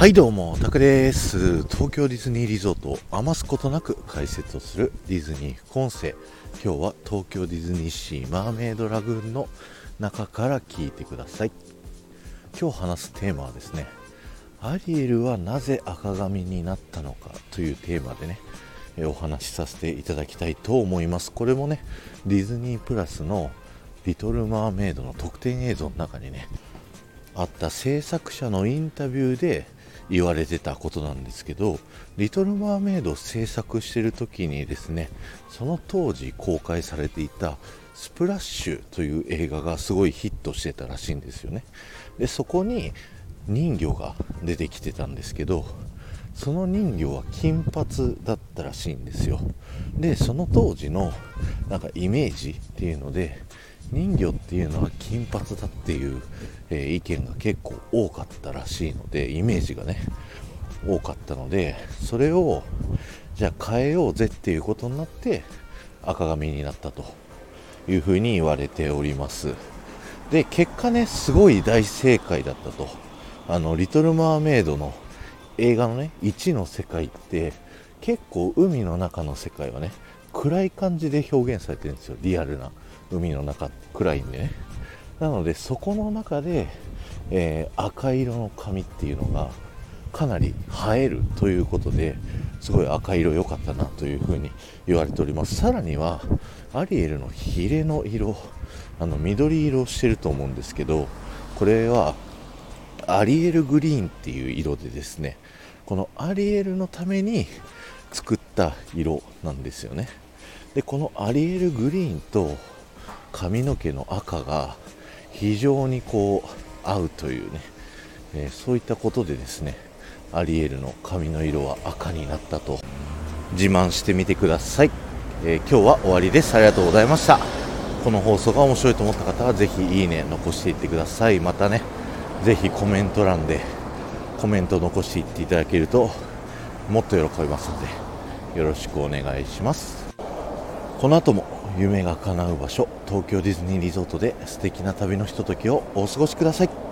はいどうも、タクです。東京ディズニーリゾートを余すことなく解説をするディズニー副音声。今日は東京ディズニーシーマーメイドラグーンの中から聞いてください。今日話すテーマはですね、アリエルはなぜ赤髪になったのかというテーマでね、えお話しさせていただきたいと思います。これもね、ディズニープラスのリトル・マーメイドの特典映像の中にね、あった制作者のインタビューで言われてたことなんですけど「リトル・マーメイド」を制作してる時にですねその当時公開されていた「スプラッシュ」という映画がすごいヒットしてたらしいんですよね。でそこに人魚が出てきてたんですけどその人魚は金髪だったらしいんですよ。でその当時のなんかイメージっていうので人魚っていうのは金髪だっていう、えー意見が結構多かったらしいのでイメージがね多かったのでそれをじゃあ変えようぜっていうことになって赤髪になったというふうに言われております。で結果ねすごい大正解だったと。あのリトル・マーメイドの映画のね1の世界って結構海の中の世界はね暗い感じで表現されてるんですよリアルな海の中暗いんでね。なのでそこの中で、えー赤色の髪っていうのがかなり映えるということですごい赤色良かったなというふうに言われております。さらにはアリエルのヒレの色あの緑色をしてると思うんですけどこれはアリエルグリーンっていう色でですねこのアリエルのために作った色なんですよね。でこのアリエルグリーンと髪の毛の赤が非常にこう合うというね、えーそういったことでですねアリエルの髪の色は赤になったと自慢してみてください、えー今日は終わりです。ありがとうございました。この放送が面白いと思った方はぜひいいね残していってください。またねぜひコメント欄でコメント残していっていただけるともっと喜びますのでよろしくお願いします。この後も夢が叶う場所東京ディズニーリゾートで素敵な旅のひとときをお過ごしください。